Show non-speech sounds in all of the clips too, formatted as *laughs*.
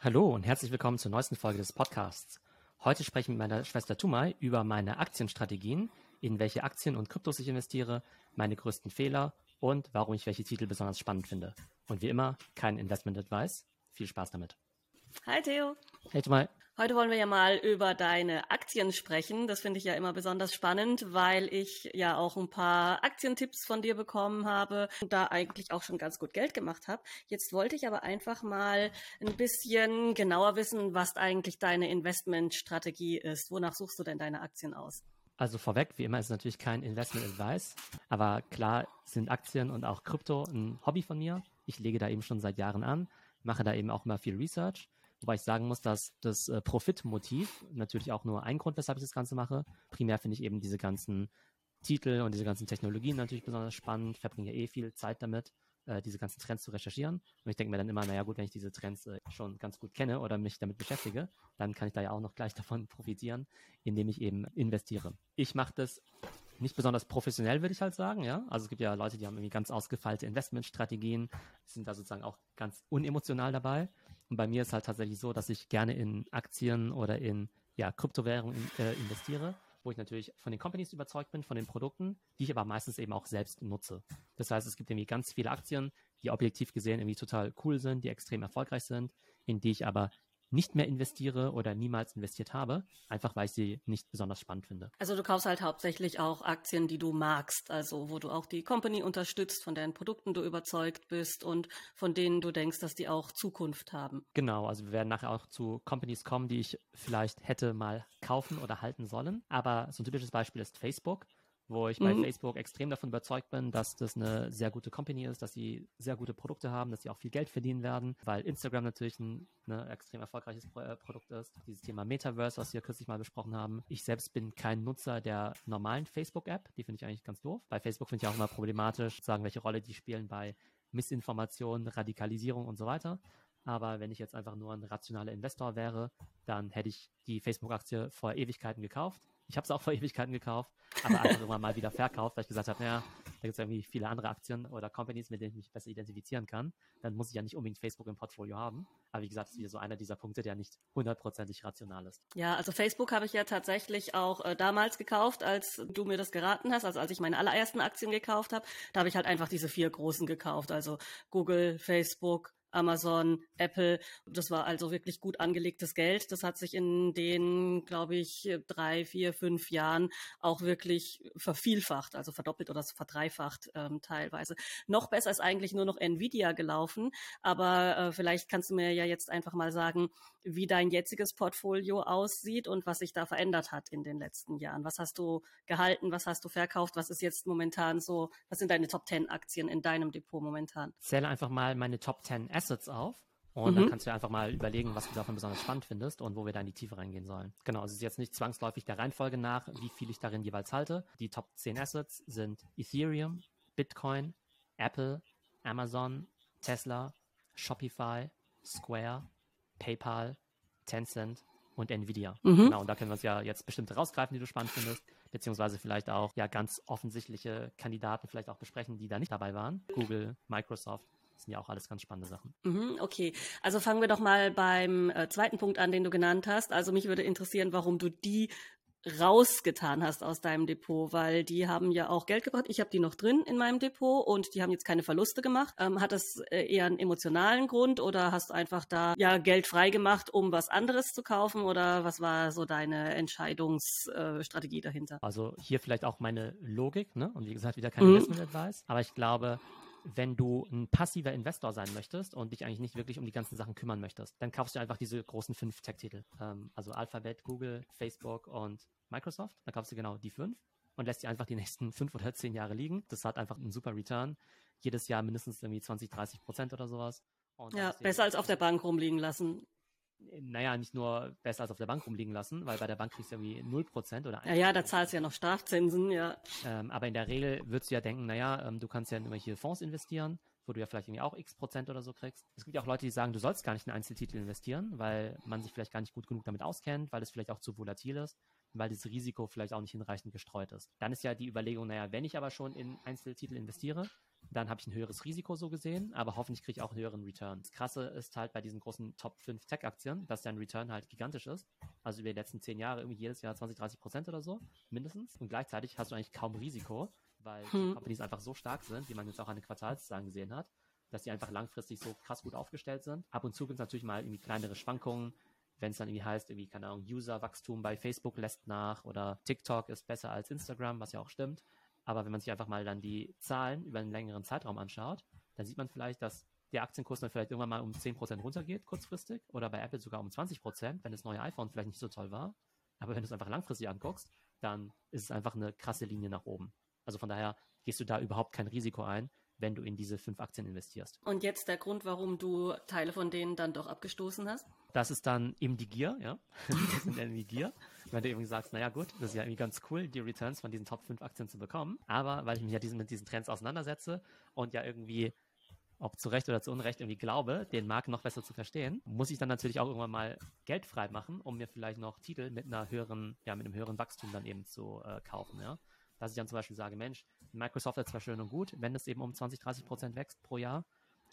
Hallo und herzlich willkommen zur neuesten Folge des Podcasts. Heute spreche ich mit meiner Schwester Tumai über meine Aktienstrategien, in welche Aktien und Kryptos ich investiere, meine größten Fehler und warum ich welche Titel besonders spannend finde. Und wie immer, kein Investment Advice. Viel Spaß damit. Hi Theo. Hey Tumai. Heute wollen wir ja mal über deine Aktien sprechen. Das finde ich ja immer besonders spannend, weil ich ja auch ein paar Aktientipps von dir bekommen habe und da eigentlich auch schon ganz gut Geld gemacht habe. Jetzt wollte ich aber einfach mal ein bisschen genauer wissen, was eigentlich deine Investmentstrategie ist. Wonach suchst du denn deine Aktien aus? Also vorweg, wie immer ist natürlich kein Investment Advice, aber klar sind Aktien und auch Krypto ein Hobby von mir. Ich lege da eben schon seit Jahren an, mache da eben auch immer viel Research Wobei ich sagen muss, dass das äh, Profitmotiv natürlich auch nur ein Grund, weshalb ich das Ganze mache. Primär finde ich eben diese ganzen Titel und diese ganzen Technologien natürlich besonders spannend, verbringe eh viel Zeit damit, äh, diese ganzen Trends zu recherchieren. Und ich denke mir dann immer, naja gut, wenn ich diese Trends äh, schon ganz gut kenne oder mich damit beschäftige, dann kann ich da ja auch noch gleich *laughs* davon profitieren, indem ich eben investiere. Ich mache das nicht besonders professionell, würde ich halt sagen, ja. Also es gibt ja Leute, die haben irgendwie ganz ausgefeilte Investmentstrategien, sind da sozusagen auch ganz unemotional dabei. Und bei mir ist halt tatsächlich so, dass ich gerne in Aktien oder in ja, Kryptowährungen äh, investiere, wo ich natürlich von den Companies überzeugt bin, von den Produkten, die ich aber meistens eben auch selbst nutze. Das heißt, es gibt irgendwie ganz viele Aktien, die objektiv gesehen irgendwie total cool sind, die extrem erfolgreich sind, in die ich aber nicht mehr investiere oder niemals investiert habe, einfach weil ich sie nicht besonders spannend finde. Also du kaufst halt hauptsächlich auch Aktien, die du magst, also wo du auch die Company unterstützt, von deren Produkten du überzeugt bist und von denen du denkst, dass die auch Zukunft haben. Genau, also wir werden nachher auch zu Companies kommen, die ich vielleicht hätte mal kaufen oder halten sollen. Aber so ein typisches Beispiel ist Facebook wo ich bei mhm. Facebook extrem davon überzeugt bin, dass das eine sehr gute Company ist, dass sie sehr gute Produkte haben, dass sie auch viel Geld verdienen werden, weil Instagram natürlich ein ne, extrem erfolgreiches Pro äh, Produkt ist. Dieses Thema Metaverse, was wir kürzlich mal besprochen haben. Ich selbst bin kein Nutzer der normalen Facebook-App, die finde ich eigentlich ganz doof. Bei Facebook finde ich auch immer problematisch, sagen, welche Rolle die spielen bei Missinformation, Radikalisierung und so weiter. Aber wenn ich jetzt einfach nur ein rationaler Investor wäre, dann hätte ich die Facebook-Aktie vor Ewigkeiten gekauft ich habe es auch vor Ewigkeiten gekauft, aber einfach immer mal wieder verkauft, weil ich gesagt habe, naja, da gibt es irgendwie viele andere Aktien oder Companies, mit denen ich mich besser identifizieren kann. Dann muss ich ja nicht unbedingt Facebook im Portfolio haben. Aber wie gesagt, das ist wieder so einer dieser Punkte, der nicht hundertprozentig rational ist. Ja, also Facebook habe ich ja tatsächlich auch äh, damals gekauft, als du mir das geraten hast, also als ich meine allerersten Aktien gekauft habe. Da habe ich halt einfach diese vier großen gekauft, also Google, Facebook, Amazon, Apple. Das war also wirklich gut angelegtes Geld. Das hat sich in den, glaube ich, drei, vier, fünf Jahren auch wirklich vervielfacht, also verdoppelt oder verdreifacht ähm, teilweise. Noch besser ist eigentlich nur noch Nvidia gelaufen. Aber äh, vielleicht kannst du mir ja jetzt einfach mal sagen, wie dein jetziges Portfolio aussieht und was sich da verändert hat in den letzten Jahren. Was hast du gehalten? Was hast du verkauft? Was ist jetzt momentan so? Was sind deine Top 10 Aktien in deinem Depot momentan? Zähle einfach mal meine Top 10 Assets auf. Und mhm. dann kannst du einfach mal überlegen, was du davon besonders spannend findest und wo wir da in die Tiefe reingehen sollen. Genau, es ist jetzt nicht zwangsläufig der Reihenfolge nach, wie viel ich darin jeweils halte. Die Top 10 Assets sind Ethereum, Bitcoin, Apple, Amazon, Tesla, Shopify, Square, PayPal, Tencent und Nvidia. Mhm. Genau, und da können wir uns ja jetzt bestimmte rausgreifen, die du spannend findest, beziehungsweise vielleicht auch ja ganz offensichtliche Kandidaten vielleicht auch besprechen, die da nicht dabei waren. Google, Microsoft, das sind ja auch alles ganz spannende Sachen. Mhm, okay, also fangen wir doch mal beim äh, zweiten Punkt an, den du genannt hast. Also mich würde interessieren, warum du die rausgetan hast aus deinem Depot, weil die haben ja auch Geld gebracht. Ich habe die noch drin in meinem Depot und die haben jetzt keine Verluste gemacht. Ähm, hat das äh, eher einen emotionalen Grund oder hast du einfach da ja Geld frei gemacht, um was anderes zu kaufen oder was war so deine Entscheidungsstrategie äh, dahinter? Also hier vielleicht auch meine Logik, ne? Und wie gesagt, wieder kein mhm. Investment Advice, aber ich glaube, wenn du ein passiver Investor sein möchtest und dich eigentlich nicht wirklich um die ganzen Sachen kümmern möchtest, dann kaufst du einfach diese großen fünf Tech-Titel. Ähm, also Alphabet, Google, Facebook und Microsoft. Dann kaufst du genau die fünf und lässt die einfach die nächsten *laughs* fünf oder zehn Jahre liegen. Das hat einfach einen super Return. Jedes Jahr mindestens irgendwie 20, 30 Prozent oder sowas. Ja, besser als auf der Bank rumliegen lassen naja, nicht nur besser als auf der Bank rumliegen lassen, weil bei der Bank kriegst du irgendwie 0% oder 1%. Ja, ja, da zahlst du ja noch Strafzinsen, ja. Ähm, aber in der Regel würdest du ja denken, naja, ähm, du kannst ja in irgendwelche Fonds investieren, wo du ja vielleicht irgendwie auch x Prozent oder so kriegst. Es gibt ja auch Leute, die sagen, du sollst gar nicht in Einzeltitel investieren, weil man sich vielleicht gar nicht gut genug damit auskennt, weil es vielleicht auch zu volatil ist. weil das Risiko vielleicht auch nicht hinreichend gestreut ist. Dann ist ja die Überlegung, naja, wenn ich aber schon in Einzeltitel investiere, dann habe ich ein höheres Risiko so gesehen, aber hoffentlich kriege ich auch einen höheren Return. Das Krasse ist halt bei diesen großen Top 5 Tech-Aktien, dass dein Return halt gigantisch ist. Also über die letzten zehn Jahre irgendwie jedes Jahr 20, 30 Prozent oder so, mindestens. Und gleichzeitig hast du eigentlich kaum Risiko, weil hm. die Companies einfach so stark sind, wie man jetzt auch an den Quartalszahlen gesehen hat, dass die einfach langfristig so krass gut aufgestellt sind. Ab und zu gibt es natürlich mal irgendwie kleinere Schwankungen, wenn es dann irgendwie heißt, irgendwie, keine Ahnung, Userwachstum bei Facebook lässt nach oder TikTok ist besser als Instagram, was ja auch stimmt. Aber wenn man sich einfach mal dann die Zahlen über einen längeren Zeitraum anschaut, dann sieht man vielleicht, dass der Aktienkurs dann vielleicht irgendwann mal um 10% runtergeht, kurzfristig, oder bei Apple sogar um 20%, wenn das neue iPhone vielleicht nicht so toll war. Aber wenn du es einfach langfristig anguckst, dann ist es einfach eine krasse Linie nach oben. Also von daher gehst du da überhaupt kein Risiko ein, wenn du in diese fünf Aktien investierst. Und jetzt der Grund, warum du Teile von denen dann doch abgestoßen hast? Das ist dann eben die Gier, ja. *laughs* Das sind dann die Gier. Wenn du irgendwie sagst, naja gut, das ist ja irgendwie ganz cool, die Returns von diesen Top 5 Aktien zu bekommen. Aber weil ich mich ja diesen, mit diesen Trends auseinandersetze und ja irgendwie ob zu Recht oder zu Unrecht irgendwie glaube, den Markt noch besser zu verstehen, muss ich dann natürlich auch irgendwann mal Geld frei machen, um mir vielleicht noch Titel mit einer höheren, ja, mit einem höheren Wachstum dann eben zu äh, kaufen, ja dass ich dann zum Beispiel sage, Mensch, Microsoft ist zwar schön und gut, wenn es eben um 20, 30 Prozent wächst pro Jahr,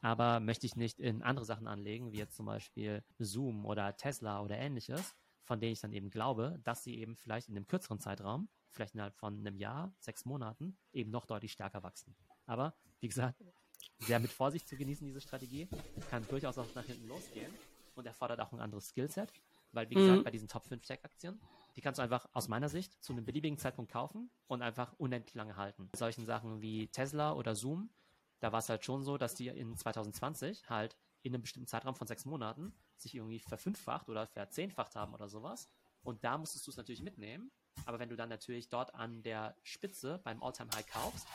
aber möchte ich nicht in andere Sachen anlegen, wie jetzt zum Beispiel Zoom oder Tesla oder ähnliches, von denen ich dann eben glaube, dass sie eben vielleicht in einem kürzeren Zeitraum, vielleicht innerhalb von einem Jahr, sechs Monaten, eben noch deutlich stärker wachsen. Aber, wie gesagt, sehr mit Vorsicht zu genießen, diese Strategie, kann durchaus auch nach hinten losgehen und erfordert auch ein anderes Skillset, weil, wie gesagt, mhm. bei diesen Top 5 Tech-Aktien die kannst du einfach aus meiner Sicht zu einem beliebigen Zeitpunkt kaufen und einfach unendlich lange halten. Bei solchen Sachen wie Tesla oder Zoom, da war es halt schon so, dass die in 2020 halt in einem bestimmten Zeitraum von sechs Monaten sich irgendwie verfünffacht oder verzehnfacht haben oder sowas. Und da musstest du es natürlich mitnehmen. Aber wenn du dann natürlich dort an der Spitze beim Alltime high kaufst,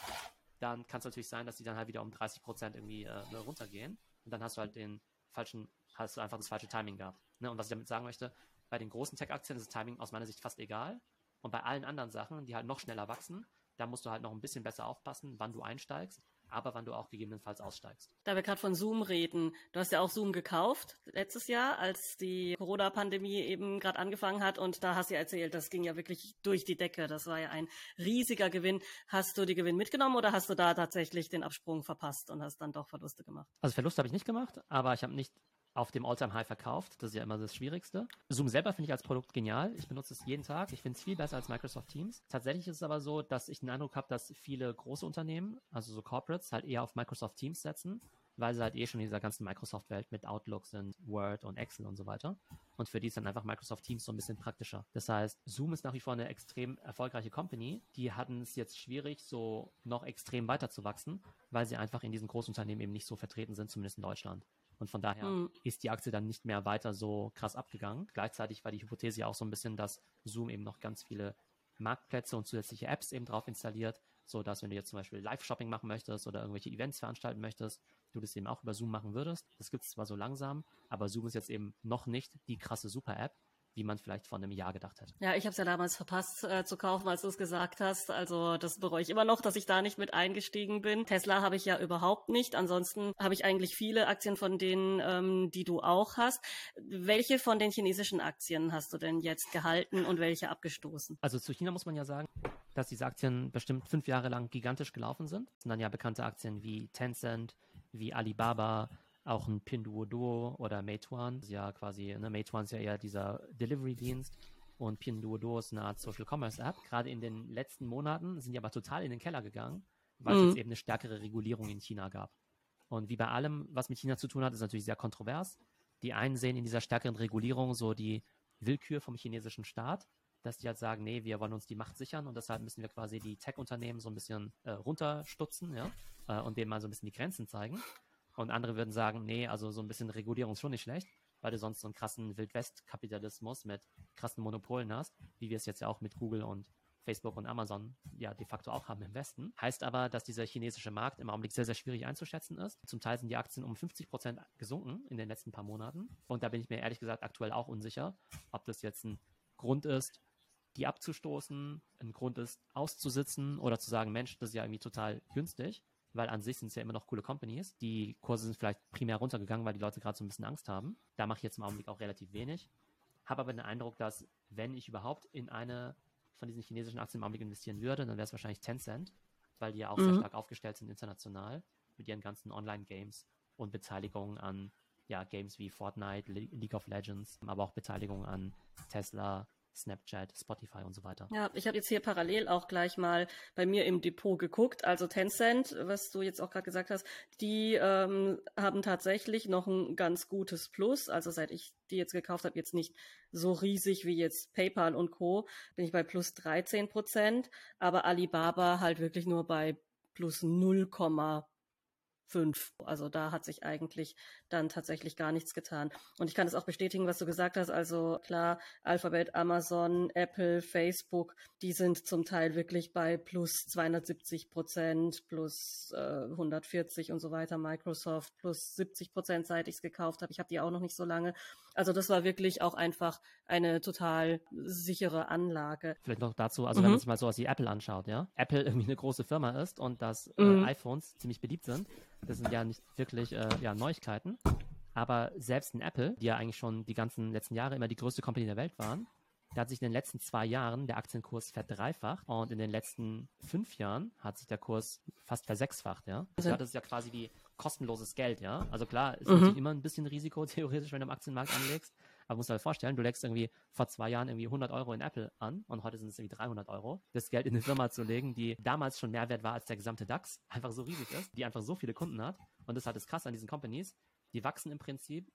dann kann es natürlich sein, dass die dann halt wieder um 30 Prozent irgendwie äh, ne, runtergehen. Und dann hast du halt den falschen, hast du einfach das falsche Timing gehabt. Ne? Und was ich damit sagen möchte, bei den großen Tech-Aktien ist das Timing aus meiner Sicht fast egal. Und bei allen anderen Sachen, die halt noch schneller wachsen, da musst du halt noch ein bisschen besser aufpassen, wann du einsteigst, aber wann du auch gegebenenfalls aussteigst. Da wir gerade von Zoom reden, du hast ja auch Zoom gekauft letztes Jahr, als die Corona-Pandemie eben gerade angefangen hat und da hast du ja erzählt, das ging ja wirklich durch die Decke. Das war ja ein riesiger Gewinn. Hast du die Gewinn mitgenommen oder hast du da tatsächlich den Absprung verpasst und hast dann doch Verluste gemacht? Also Verluste habe ich nicht gemacht, aber ich habe nicht auf dem Alltime high verkauft. Das ist ja immer das Schwierigste. Zoom selber finde ich als Produkt genial. Ich benutze es jeden Tag. Ich finde es viel besser als Microsoft Teams. Tatsächlich ist es aber so, dass ich den Eindruck habe, dass viele große Unternehmen, also so Corporates, halt eher auf Microsoft Teams setzen, weil sie halt eh schon in dieser ganzen Microsoft-Welt mit Outlook sind, Word und Excel und so weiter. Und für die ist dann einfach Microsoft Teams so ein bisschen praktischer. Das heißt, Zoom ist nach wie vor eine extrem erfolgreiche Company. Die hatten es jetzt schwierig, so noch extrem weiter zu wachsen, weil sie einfach in diesen Großunternehmen eben nicht so vertreten sind, zumindest in Deutschland. Und von daher mhm. ist die Aktie dann nicht mehr weiter so krass abgegangen. Gleichzeitig war die Hypothese ja auch so ein bisschen, dass Zoom eben noch ganz viele Marktplätze und zusätzliche Apps eben drauf installiert, so dass wenn du jetzt zum Beispiel Live-Shopping machen möchtest oder irgendwelche Events veranstalten möchtest, du das eben auch über Zoom machen würdest. Das gibt es zwar so langsam, aber Zoom ist jetzt eben noch nicht die krasse Super-App, wie man vielleicht vor einem Jahr gedacht hätte. Ja, ich habe es ja damals verpasst äh, zu kaufen, als du es gesagt hast. Also das bereue ich immer noch, dass ich da nicht mit eingestiegen bin. Tesla habe ich ja überhaupt nicht. Ansonsten habe ich eigentlich viele Aktien von denen, ähm, die du auch hast. Welche von den chinesischen Aktien hast du denn jetzt gehalten und welche abgestoßen? Also zu China muss man ja sagen, dass diese Aktien bestimmt fünf Jahre lang gigantisch gelaufen sind. Das sind dann ja bekannte Aktien wie Tencent, wie Alibaba, auch ein Pinduoduo oder Meituan. Ja quasi, ne, Meituan ist ja eher dieser Delivery-Dienst und Pinduoduo ist eine Art Social Commerce App. Gerade in den letzten Monaten sind die aber total in den Keller gegangen, weil mhm. es jetzt eben eine stärkere Regulierung in China gab. Und wie bei allem, was mit China zu tun hat, ist natürlich sehr kontrovers. Die einen sehen in dieser stärkeren Regulierung so die Willkür vom chinesischen Staat, dass die halt sagen, nee, wir wollen uns die Macht sichern und deshalb müssen wir quasi die Tech-Unternehmen so ein bisschen äh, runterstutzen, ja, äh, und denen mal so ein bisschen die Grenzen zeigen. Und andere würden sagen, nee, also so ein bisschen Regulierung ist schon nicht schlecht, weil du sonst so einen krassen Wildwest-Kapitalismus mit krassen Monopolen hast, wie wir es jetzt ja auch mit Google und Facebook und Amazon ja de facto auch haben im Westen. Heißt aber, dass dieser chinesische Markt im Augenblick sehr, sehr schwierig einzuschätzen ist. Zum Teil sind die Aktien um 50 Prozent gesunken in den letzten paar Monaten. Und da bin ich mir ehrlich gesagt aktuell auch unsicher, ob das jetzt ein Grund ist, die abzustoßen, ein Grund ist, auszusitzen oder zu sagen, Mensch, das ist ja irgendwie total günstig weil an sich sind es ja immer noch coole Companies. Die Kurse sind vielleicht primär runtergegangen, weil die Leute gerade so ein bisschen Angst haben. Da mache ich jetzt im Augenblick auch relativ wenig. habe aber den Eindruck, dass wenn ich überhaupt in eine von diesen chinesischen Aktien im Augenblick investieren würde, dann wäre es wahrscheinlich Tencent, weil die ja auch mhm. sehr stark aufgestellt sind international mit ihren ganzen Online-Games und Beteiligungen an ja, Games wie Fortnite, Le League of Legends, aber auch Beteiligung an Tesla, Snapchat, Spotify und so weiter. Ja, ich habe jetzt hier parallel auch gleich mal bei mir im Depot geguckt. Also Tencent, was du jetzt auch gerade gesagt hast, die ähm, haben tatsächlich noch ein ganz gutes Plus. Also seit ich die jetzt gekauft habe, jetzt nicht so riesig wie jetzt PayPal und Co. Bin ich bei plus 13 Prozent, aber Alibaba halt wirklich nur bei plus 0, fünf. Also da hat sich eigentlich dann tatsächlich gar nichts getan. Und ich kann es auch bestätigen, was du gesagt hast. Also klar, Alphabet, Amazon, Apple, Facebook, die sind zum Teil wirklich bei plus 270 Prozent, plus äh, 140 und so weiter. Microsoft plus 70 Prozent, seit ich es gekauft habe. Ich habe die auch noch nicht so lange. Also das war wirklich auch einfach eine total sichere Anlage. Vielleicht noch dazu, also mhm. wenn man sich mal sowas wie Apple anschaut, ja. Apple *laughs* irgendwie eine große Firma ist und dass äh, mhm. iPhones ziemlich beliebt sind, das sind ja nicht wirklich äh, ja, Neuigkeiten. Aber selbst in Apple, die ja eigentlich schon die ganzen letzten Jahre immer die größte Company der Welt waren, da hat sich in den letzten zwei Jahren der Aktienkurs verdreifacht und in den letzten fünf Jahren hat sich der Kurs fast versechsfacht, ja. Also, das ist ja quasi wie kostenloses Geld, ja. Also klar, ist mhm. immer ein bisschen Risiko *laughs* theoretisch, wenn du am Aktienmarkt anlegst. Aber musst du dir vorstellen, du legst irgendwie vor zwei Jahren irgendwie 100 Euro in Apple an und heute sind es irgendwie 300 Euro. Das Geld in eine Firma zu legen, die damals schon mehr wert war als der gesamte DAX, einfach so riesig ist, die einfach so viele Kunden hat. Und das ist halt das Krasse an diesen Companies. Die wachsen im Prinzip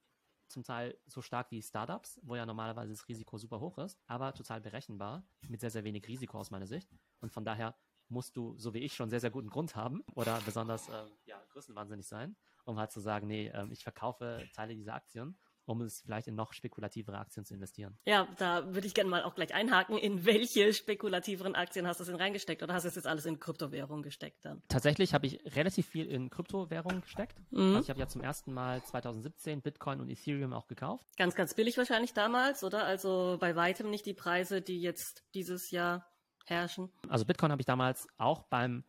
zum Teil so stark wie Startups, wo ja normalerweise das Risiko super hoch ist, aber total berechenbar, mit sehr, sehr wenig Risiko aus meiner Sicht. Und von daher musst du, so wie ich, schon sehr, sehr guten Grund haben oder besonders äh, ja, größenwahnsinnig sein, um halt zu sagen, nee, äh, ich verkaufe Teile dieser Aktien um es vielleicht in noch spekulativere Aktien zu investieren. Ja, da würde ich gerne mal auch gleich einhaken. In welche spekulativeren Aktien hast du es denn reingesteckt oder hast du es jetzt alles in Kryptowährung gesteckt dann? Tatsächlich habe ich relativ viel in Kryptowährung gesteckt. Mhm. Also ich habe ja zum ersten Mal 2017 Bitcoin und Ethereum auch gekauft. Ganz, ganz billig wahrscheinlich damals, oder? Also bei weitem nicht die Preise, die jetzt dieses Jahr herrschen. Also Bitcoin habe ich damals auch beim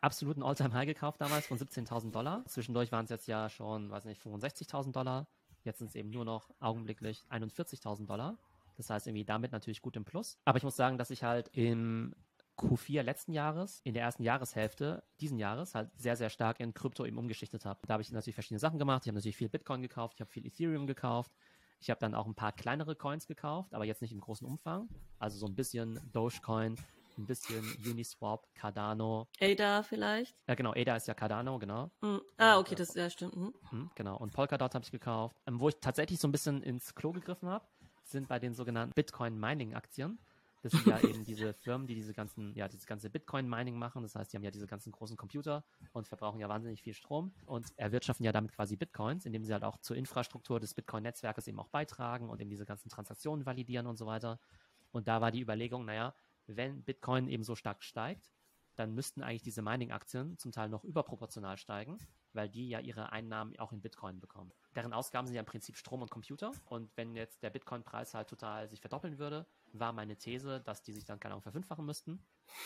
absoluten All-Time-High gekauft damals von 17.000 Dollar. Zwischendurch waren es jetzt ja schon, weiß nicht, 65.000 Dollar. Jetzt sind es eben nur noch augenblicklich 41.000 Dollar. Das heißt irgendwie damit natürlich gut im Plus. Aber ich muss sagen, dass ich halt im Q4 letzten Jahres, in der ersten Jahreshälfte diesen Jahres halt sehr, sehr stark in Krypto eben umgeschichtet habe. Da habe ich natürlich verschiedene Sachen gemacht. Ich habe natürlich viel Bitcoin gekauft, ich habe viel Ethereum gekauft. Ich habe dann auch ein paar kleinere Coins gekauft, aber jetzt nicht im großen Umfang. Also so ein bisschen Dogecoin, ein bisschen Uniswap, Cardano. ADA vielleicht? Ja, genau, ADA ist ja Cardano, genau. Mhm. Ah, okay, das ja stimmt. Mhm. mhm. Genau, und Polkadot habe ich gekauft. Ähm, wo ich tatsächlich so ein bisschen ins Klo gegriffen habe, sind bei den sogenannten Bitcoin-Mining-Aktien. Das sind ja *laughs* eben diese Firmen, die diese ganzen, ja, dieses ganze Bitcoin-Mining machen. Das heißt, die haben ja diese ganzen großen Computer und verbrauchen ja wahnsinnig viel Strom und erwirtschaften ja damit quasi Bitcoins, indem sie halt auch zur Infrastruktur des Bitcoin-Netzwerkes eben auch beitragen und eben diese ganzen Transaktionen validieren und so weiter. Und da war die Überlegung, naja, wenn Bitcoin eben so stark steigt, dann müssten eigentlich diese Mining-Aktien zum Teil noch überproportional steigen, weil die ja ihre Einnahmen auch in Bitcoin bekommen. Deren Ausgaben sind ja im Prinzip Strom und Computer. Und wenn jetzt der Bitcoin-Preis halt total sich verdoppeln würde, war meine These, dass die sich dann keine Ahnung verfünffachen müssten.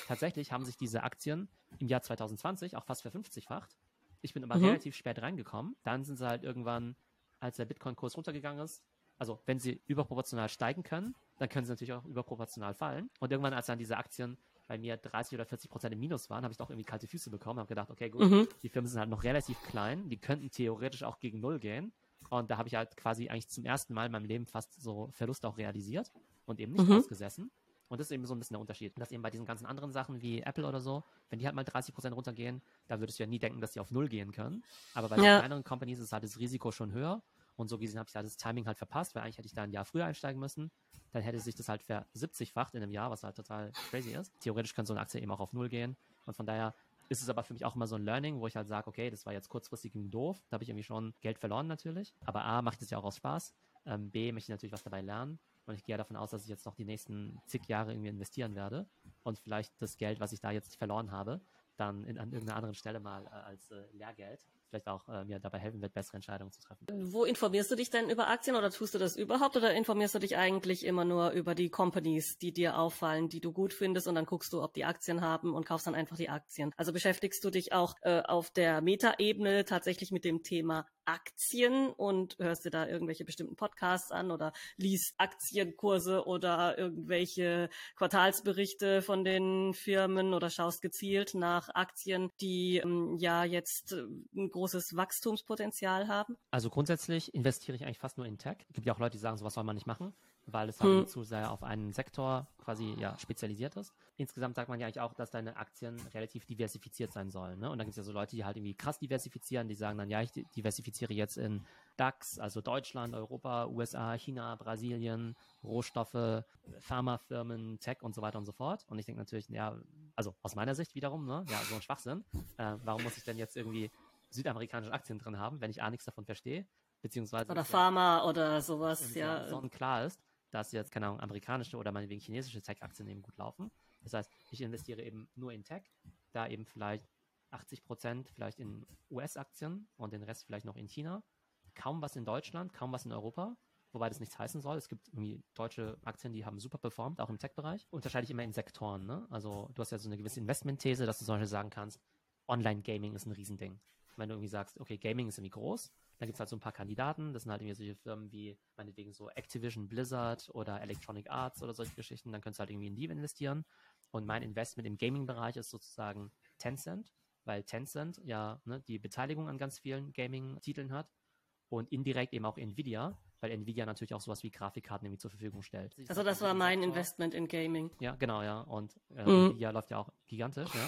Tatsächlich haben sich diese Aktien im Jahr 2020 auch fast verfünfzigfacht. Ich bin aber mhm. relativ spät reingekommen. Dann sind sie halt irgendwann, als der Bitcoin-Kurs runtergegangen ist, also wenn sie überproportional steigen können, dann können sie natürlich auch überproportional fallen. Und irgendwann, als dann diese Aktien bei mir 30 oder 40 Prozent im Minus waren, habe ich doch irgendwie kalte Füße bekommen, habe gedacht, okay, gut, mhm. die Firmen sind halt noch relativ klein, die könnten theoretisch auch gegen Null gehen. Und da habe ich halt quasi eigentlich zum ersten Mal in meinem Leben fast so Verluste auch realisiert und eben nicht mhm. ausgesessen. Und das ist eben so ein bisschen der Unterschied. Dass eben bei diesen ganzen anderen Sachen wie Apple oder so, wenn die halt mal 30 Prozent runtergehen, da würdest du ja nie denken, dass die auf Null gehen können. Aber bei ja. den kleineren Companies ist halt das Risiko schon höher. Und so gesehen habe ich da das Timing halt verpasst, weil eigentlich hätte ich da ein Jahr früher einsteigen müssen. Dann hätte sich das halt ver 70-facht in einem Jahr, was halt total crazy ist. Theoretisch kann so eine Aktie eben auch auf Null gehen. Und von daher ist es aber für mich auch immer so ein Learning, wo ich halt sage, okay, das war jetzt kurzfristig doof. Da habe ich irgendwie schon Geld verloren natürlich. Aber A, macht es ja auch aus Spaß. Ähm, B, möchte ich natürlich was dabei lernen. Und ich gehe davon aus, dass ich jetzt noch die nächsten zig Jahre irgendwie investieren werde. Und vielleicht das Geld, was ich da jetzt verloren habe, dann in, an irgendeiner anderen Stelle mal äh, als äh, Lehrgeld vielleicht auch äh, mir dabei helfen wird, bessere Entscheidungen zu treffen. Wo informierst du dich denn über Aktien oder tust du das überhaupt oder informierst du dich eigentlich immer nur über die Companies, die dir auffallen, die du gut findest und dann guckst du, ob die Aktien haben und kaufst dann einfach die Aktien? Also beschäftigst du dich auch äh, auf der Metaebene tatsächlich mit dem Thema Aktien und hörst dir da irgendwelche bestimmten Podcasts an oder liest Aktienkurse oder irgendwelche Quartalsberichte von den Firmen oder schaust gezielt nach Aktien, die ähm, ja jetzt äh, ein großes Wachstumspotenzial haben? Also grundsätzlich investiere ich eigentlich fast nur in Tech. Es gibt ja auch Leute, die sagen, sowas soll man nicht machen weil es halt hm. zu sehr auf einen Sektor quasi ja spezialisiert ist. Insgesamt sagt man ja eigentlich auch, dass deine Aktien relativ diversifiziert sein sollen. Ne? Und dann gibt es ja so Leute, die halt irgendwie krass diversifizieren, die sagen dann, ja, ich diversifiziere jetzt in DAX, also Deutschland, Europa, USA, China, Brasilien, Rohstoffe, Pharmafirmen, Tech und so weiter und so fort. Und ich denke natürlich, ja, also aus meiner Sicht wiederum, ne, ja, so ein Schwachsinn. Äh, warum muss ich denn jetzt irgendwie südamerikanische Aktien drin haben, wenn ich A nichts davon verstehe? Beziehungsweise. Oder Pharma ja, oder sowas, ja. So klar ist dass jetzt, keine Ahnung, amerikanische oder meinetwegen chinesische Tech-Aktien eben gut laufen. Das heißt, ich investiere eben nur in Tech, da eben vielleicht 80 Prozent vielleicht in US-Aktien und den Rest vielleicht noch in China. Kaum was in Deutschland, kaum was in Europa, wobei das nichts heißen soll. Es gibt irgendwie deutsche Aktien, die haben super performt, auch im Tech-Bereich. Unterscheide ich immer in Sektoren. Ne? Also du hast ja so eine gewisse Investment-These, dass du zum Beispiel sagen kannst, Online-Gaming ist ein Riesending. Wenn du irgendwie sagst, okay, Gaming ist irgendwie groß, gibt es halt so ein paar Kandidaten. Das sind halt irgendwie solche Firmen wie meinetwegen so Activision Blizzard oder Electronic Arts oder solche Geschichten. Dann könntest du halt irgendwie in die investieren. Und mein Investment im Gaming-Bereich ist sozusagen Tencent, weil Tencent ja ne, die Beteiligung an ganz vielen Gaming-Titeln hat und indirekt eben auch Nvidia, weil Nvidia natürlich auch sowas wie Grafikkarten irgendwie zur Verfügung stellt. Also das war mein Investment in Gaming. Ja, genau, ja. Und äh, mhm. Nvidia läuft ja auch gigantisch, ja.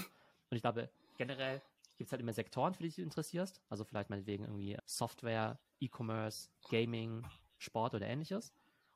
Und ich glaube, generell gibt es halt immer Sektoren, für die du dich interessierst. Also vielleicht meinetwegen irgendwie Software, E-Commerce, Gaming, Sport oder ähnliches.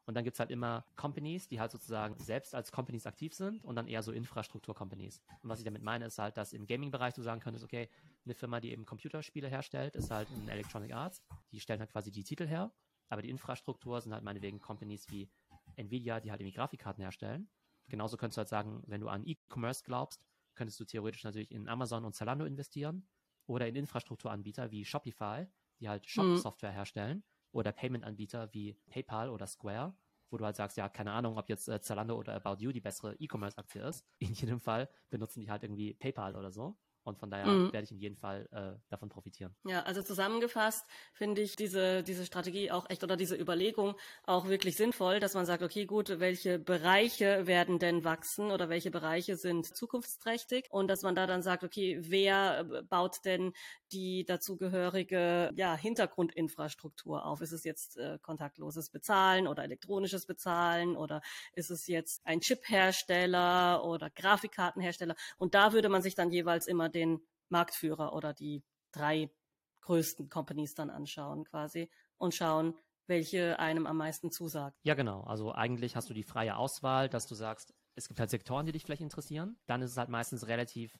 Und dann gibt es halt immer Companies, die halt sozusagen selbst als Companies aktiv sind und dann eher so Infrastruktur-Companies. Und was ich damit meine, ist halt, dass im Gaming-Bereich du sagen könntest, okay, eine Firma, die eben Computerspiele herstellt, ist halt ein Electronic Arts. Die stellen halt quasi die Titel her. Aber die Infrastruktur sind halt meinetwegen Companies wie Nvidia, die halt irgendwie Grafikkarten herstellen. Genauso könntest du halt sagen, wenn du an E-Commerce glaubst, könntest du theoretisch natürlich in Amazon und Zalando investieren oder in Infrastrukturanbieter wie Shopify, die halt Shop-Software mhm. herstellen oder Payment-Anbieter wie PayPal oder Square, wo du halt sagst, ja, keine Ahnung, ob jetzt äh, Zalando oder About You die bessere E-Commerce-Aktie ist. In jedem Fall benutzen die halt irgendwie PayPal oder so. Und von daher mhm. werde ich in jedem Fall äh, davon profitieren. Ja, also zusammengefasst finde ich diese, diese Strategie auch echt oder diese Überlegung auch wirklich sinnvoll, dass man sagt, okay, gut, welche Bereiche werden denn wachsen oder welche Bereiche sind zukunftsträchtig und dass man da dann sagt, okay, wer äh, baut denn die dazugehörige ja, Hintergrundinfrastruktur auf? Ist es jetzt äh, kontaktloses Bezahlen oder elektronisches Bezahlen oder ist es jetzt ein Chiphersteller oder Grafikkartenhersteller? Und da würde man sich dann jeweils immer den Marktführer oder die drei größten Companies dann anschauen quasi und schauen, welche einem am meisten zusagt. Ja, genau. Also eigentlich hast du die freie Auswahl, dass du sagst, es gibt halt Sektoren, die dich vielleicht interessieren. Dann ist es halt meistens relativ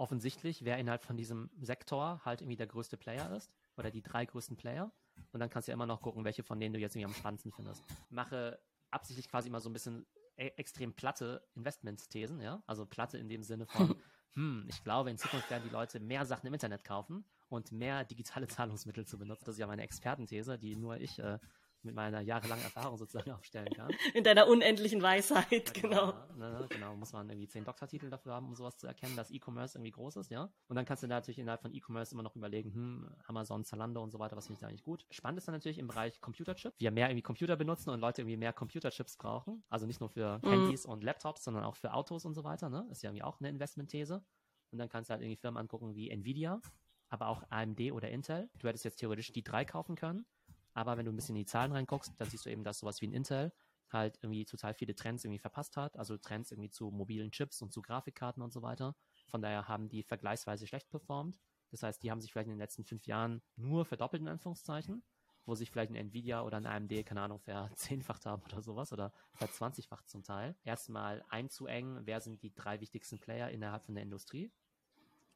offensichtlich, wer innerhalb von diesem Sektor halt irgendwie der größte Player ist oder die drei größten Player. Und dann kannst du ja immer noch gucken, welche von denen du jetzt irgendwie am spannendsten findest. Mache absichtlich quasi immer so ein bisschen e extrem platte Investmentsthesen, ja. Also platte in dem Sinne von, *laughs* hm, ich glaube, in Zukunft werden die Leute mehr Sachen im Internet kaufen und mehr digitale Zahlungsmittel zu benutzen. Das ist ja meine Expertenthese, die nur ich äh, mit meiner jahrelangen Erfahrung sozusagen aufstellen kann. In deiner unendlichen Weisheit, genau. Ja, ne, genau, muss man irgendwie zehn Doktortitel dafür haben, um sowas zu erkennen, dass E-Commerce irgendwie groß ist, ja. Und dann kannst du natürlich innerhalb von E-Commerce immer noch überlegen, hm, Amazon, Zalando und so weiter, was finde ich da eigentlich gut. Spannend ist dann natürlich im Bereich Computerchip. Wir mehr irgendwie Computer benutzen und Leute irgendwie mehr Computerchips brauchen. Also nicht nur für mhm. Handys und Laptops, sondern auch für Autos und so weiter, ne. Ist ja irgendwie auch eine Investmentthese. Und dann kannst du halt irgendwie Firmen angucken wie Nvidia, aber auch AMD oder Intel. Du hättest jetzt theoretisch die drei kaufen können aber wenn du ein bisschen in die Zahlen reinguckst, dann siehst du eben, dass sowas wie ein Intel halt irgendwie total viele Trends irgendwie verpasst hat. Also Trends irgendwie zu mobilen Chips und zu Grafikkarten und so weiter. Von daher haben die vergleichsweise schlecht performt. Das heißt, die haben sich vielleicht in den letzten fünf Jahren nur verdoppelt in Anführungszeichen, wo sich vielleicht ein Nvidia oder ein AMD, keine Ahnung, verzehnfacht haben oder sowas oder verzwanzigfacht zum Teil. Erstmal einzuengen, wer sind die drei wichtigsten Player innerhalb von der Industrie.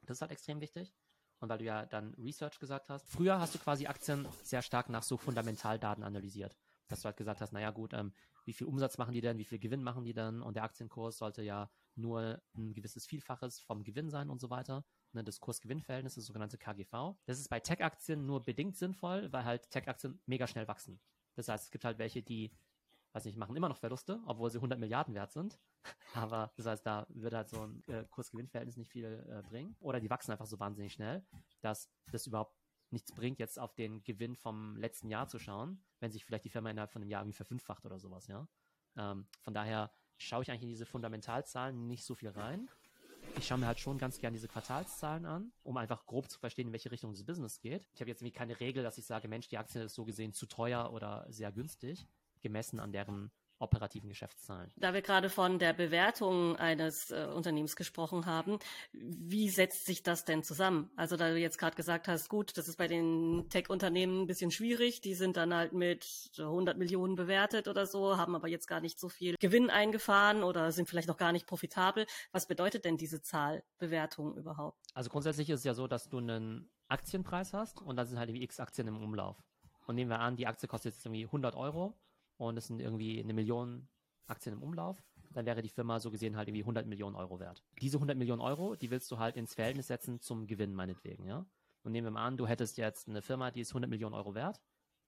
Das ist halt extrem wichtig. Und weil du ja dann Research gesagt hast, früher hast du quasi Aktien sehr stark nach so Fundamentaldaten analysiert. Dass du halt gesagt hast, naja gut, ähm, wie viel Umsatz machen die denn, wie viel Gewinn machen die denn und der Aktienkurs sollte ja nur ein gewisses Vielfaches vom Gewinn sein und so weiter. Ne, das Kurs-Gewinn-Verhältnis, das sogenannte KGV. Das ist bei Tech-Aktien nur bedingt sinnvoll, weil halt Tech-Aktien mega schnell wachsen. Das heißt, es gibt halt welche, die weiß nicht, machen immer noch Verluste, obwohl sie 100 Milliarden wert sind. *laughs* Aber das heißt, da würde halt so ein äh, Kursgewinnverhältnis nicht viel äh, bringen. Oder die wachsen einfach so wahnsinnig schnell, dass das überhaupt nichts bringt, jetzt auf den Gewinn vom letzten Jahr zu schauen, wenn sich vielleicht die Firma innerhalb von einem Jahr irgendwie verfünffacht oder sowas, ja. Ähm, von daher schaue ich eigentlich in diese Fundamentalzahlen nicht so viel rein. Ich schaue mir halt schon ganz gern diese Quartalszahlen an, um einfach grob zu verstehen, in welche Richtung das Business geht. Ich habe jetzt nämlich keine Regel, dass ich sage, Mensch, die Aktie ist so gesehen zu teuer oder sehr günstig, gemessen an deren operativen Geschäftszahlen. Da wir gerade von der Bewertung eines äh, Unternehmens gesprochen haben, wie setzt sich das denn zusammen? Also da du jetzt gerade gesagt hast, gut, das ist bei den Tech-Unternehmen ein bisschen schwierig, die sind dann halt mit 100 Millionen bewertet oder so, haben aber jetzt gar nicht so viel Gewinn eingefahren oder sind vielleicht noch gar nicht profitabel. Was bedeutet denn diese Zahl Bewertung überhaupt? Also grundsätzlich ist es ja so, dass du einen Aktienpreis hast und dann sind halt irgendwie x Aktien im Umlauf. Und nehmen wir an, die Aktie kostet jetzt irgendwie 100 Euro und es sind irgendwie eine Million Aktien im Umlauf, dann wäre die Firma so gesehen halt irgendwie 100 Millionen Euro wert. Diese 100 Millionen Euro, die willst du halt ins Verhältnis setzen zum Gewinn meinetwegen, ja. Und nehmen wir mal an, du hättest jetzt eine Firma, die ist 100 Millionen Euro wert,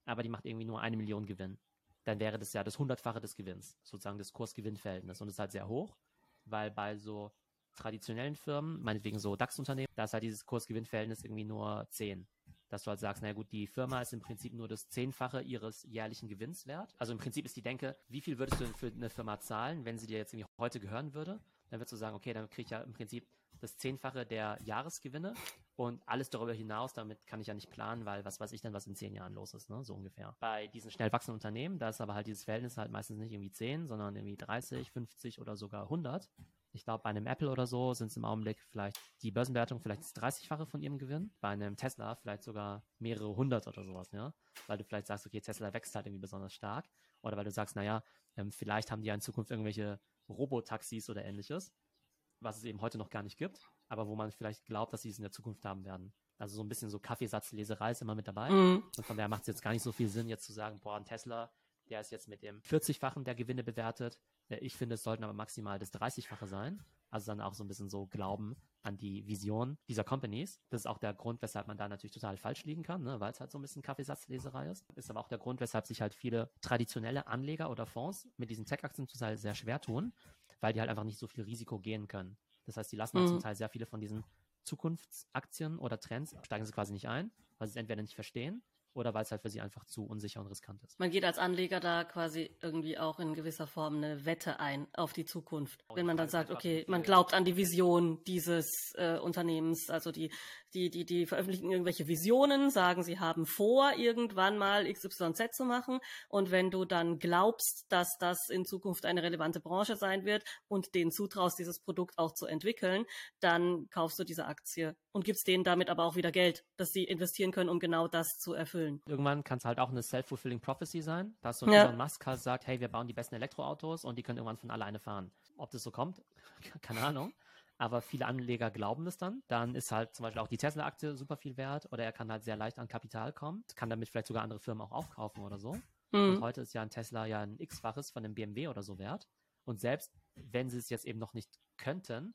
aber die macht irgendwie nur eine Million Gewinn. Dann wäre das ja das hundertfache des Gewinns, sozusagen das Kurs-Gewinn-Verhältnis. Und das ist halt sehr hoch, weil bei so traditionellen Firmen, meinetwegen so DAX-Unternehmen, da ist halt dieses Kurs-Gewinn-Verhältnis irgendwie nur 10 dass du halt sagst, naja gut, die Firma ist im Prinzip nur das Zehnfache ihres jährlichen Gewinns wert. Also im Prinzip ist die Denke, wie viel würdest du denn für eine Firma zahlen, wenn sie dir jetzt irgendwie heute gehören würde? Dann würdest du sagen, okay, dann kriege ich ja im Prinzip das Zehnfache der Jahresgewinne und alles darüber hinaus, damit kann ich ja nicht planen, weil was weiß ich denn, was in zehn Jahren los ist, ne? so ungefähr. Bei diesen schnell wachsenden Unternehmen, da ist aber halt dieses Verhältnis halt meistens nicht irgendwie 10, sondern irgendwie 30, 50 oder sogar 100 ich glaube, bei einem Apple oder so sind es im Augenblick vielleicht die Börsenbewertung vielleicht das 30-fache von ihrem Gewinn. Bei einem Tesla vielleicht sogar mehrere hundert oder sowas, ja. Weil du vielleicht sagst, okay, Tesla wächst halt irgendwie besonders stark. Oder weil du sagst, naja, ähm, vielleicht haben die ja in Zukunft irgendwelche Robotaxis oder ähnliches, was es eben heute noch gar nicht gibt, aber wo man vielleicht glaubt, dass sie es in der Zukunft haben werden. Also so ein bisschen so Kaffeesatzleserei ist immer mit dabei. Mhm. Und von daher macht es jetzt gar nicht so viel Sinn, jetzt zu sagen, boah, ein Tesla, der ist jetzt mit dem 40-fachen der Gewinne bewertet. Ich finde, es sollten aber maximal das 30-fache sein. Also dann auch so ein bisschen so Glauben an die Vision dieser Companies. Das ist auch der Grund, weshalb man da natürlich total falsch liegen kann, ne? weil es halt so ein bisschen Kaffeesatzleserei ist. Ist aber auch der Grund, weshalb sich halt viele traditionelle Anleger oder Fonds mit diesen Tech-Aktien zum Teil sehr schwer tun, weil die halt einfach nicht so viel Risiko gehen können. Das heißt, die lassen halt mhm. zum Teil sehr viele von diesen Zukunftsaktien oder Trends, steigen sie quasi nicht ein, weil sie es entweder nicht verstehen oder weil es halt für sie einfach zu unsicher und riskant ist. Man geht als Anleger da quasi irgendwie auch in gewisser Form eine Wette ein auf die Zukunft. Wenn man dann sagt, okay, man glaubt an die Vision dieses äh, Unternehmens, also die, die, die, die veröffentlichen irgendwelche Visionen, sagen, sie haben vor, irgendwann mal XYZ zu machen. Und wenn du dann glaubst, dass das in Zukunft eine relevante Branche sein wird und denen zutraust, dieses Produkt auch zu entwickeln, dann kaufst du diese Aktie und gibst denen damit aber auch wieder Geld, dass sie investieren können, um genau das zu erfüllen. Irgendwann kann es halt auch eine self-fulfilling prophecy sein, dass so ja. Elon Musk halt sagt, hey, wir bauen die besten Elektroautos und die können irgendwann von alleine fahren. Ob das so kommt, *laughs* keine Ahnung. Aber viele Anleger glauben das dann. Dann ist halt zum Beispiel auch die Tesla-Aktie super viel wert oder er kann halt sehr leicht an Kapital kommen, kann damit vielleicht sogar andere Firmen auch aufkaufen oder so. Mhm. Und heute ist ja ein Tesla ja ein x-faches von einem BMW oder so wert. Und selbst wenn sie es jetzt eben noch nicht könnten,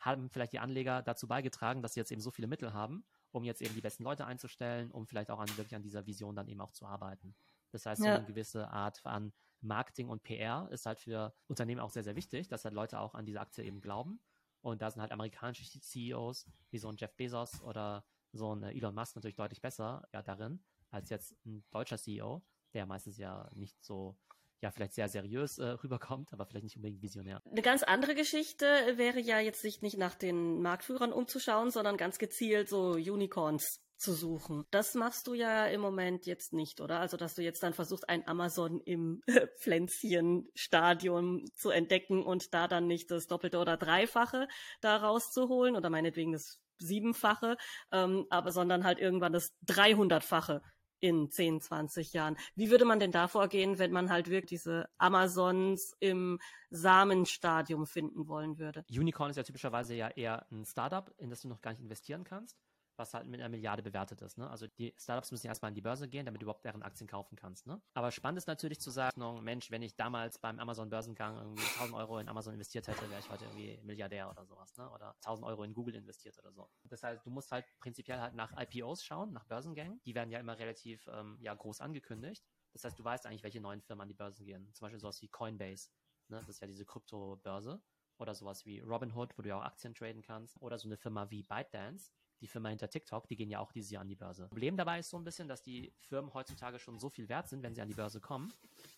haben vielleicht die Anleger dazu beigetragen, dass sie jetzt eben so viele Mittel haben um jetzt eben die besten Leute einzustellen, um vielleicht auch an, wirklich an dieser Vision dann eben auch zu arbeiten. Das heißt, so eine gewisse Art an Marketing und PR ist halt für Unternehmen auch sehr, sehr wichtig, dass halt Leute auch an diese Aktie eben glauben. Und da sind halt amerikanische CEOs wie so ein Jeff Bezos oder so ein Elon Musk natürlich deutlich besser ja, darin als jetzt ein deutscher CEO, der meistens ja nicht so ja vielleicht sehr seriös äh, rüberkommt, aber vielleicht nicht unbedingt visionär. Eine ganz andere Geschichte wäre ja jetzt sich nicht nach den Marktführern umzuschauen, sondern ganz gezielt so Unicorns zu suchen. Das machst du ja im Moment jetzt nicht, oder? Also, dass du jetzt dann versuchst, ein Amazon im Pflänzchenstadium zu entdecken und da dann nicht das Doppelte oder Dreifache da rauszuholen oder meinetwegen das Siebenfache, ähm, aber sondern halt irgendwann das Dreihundertfache in 10, 20 Jahren. Wie würde man denn da vorgehen, wenn man halt wirklich diese Amazons im Samenstadium finden wollen würde? Unicorn ist ja typischerweise ja eher ein Startup, in das du noch gar nicht investieren kannst was halt mit einer Milliarde bewertet ist. Ne? Also die Startups müssen erstmal an die Börse gehen, damit du überhaupt deren Aktien kaufen kannst. Ne? Aber spannend ist natürlich zu sagen, Mensch, wenn ich damals beim Amazon-Börsengang irgendwie 1000 Euro in Amazon investiert hätte, wäre ich heute irgendwie Milliardär oder sowas. Ne? Oder 1000 Euro in Google investiert oder so. Das heißt, du musst halt prinzipiell halt nach IPOs schauen, nach Börsengängen. Die werden ja immer relativ ähm, ja, groß angekündigt. Das heißt, du weißt eigentlich, welche neuen Firmen an die Börsen gehen. Zum Beispiel sowas wie Coinbase. Ne? Das ist ja diese Krypto-Börse. Oder sowas wie Robinhood, wo du ja auch Aktien traden kannst. Oder so eine Firma wie ByteDance die Firma hinter TikTok, die gehen ja auch dieses Jahr an die Börse. Problem dabei ist so ein bisschen, dass die Firmen heutzutage schon so viel wert sind, wenn sie an die Börse kommen,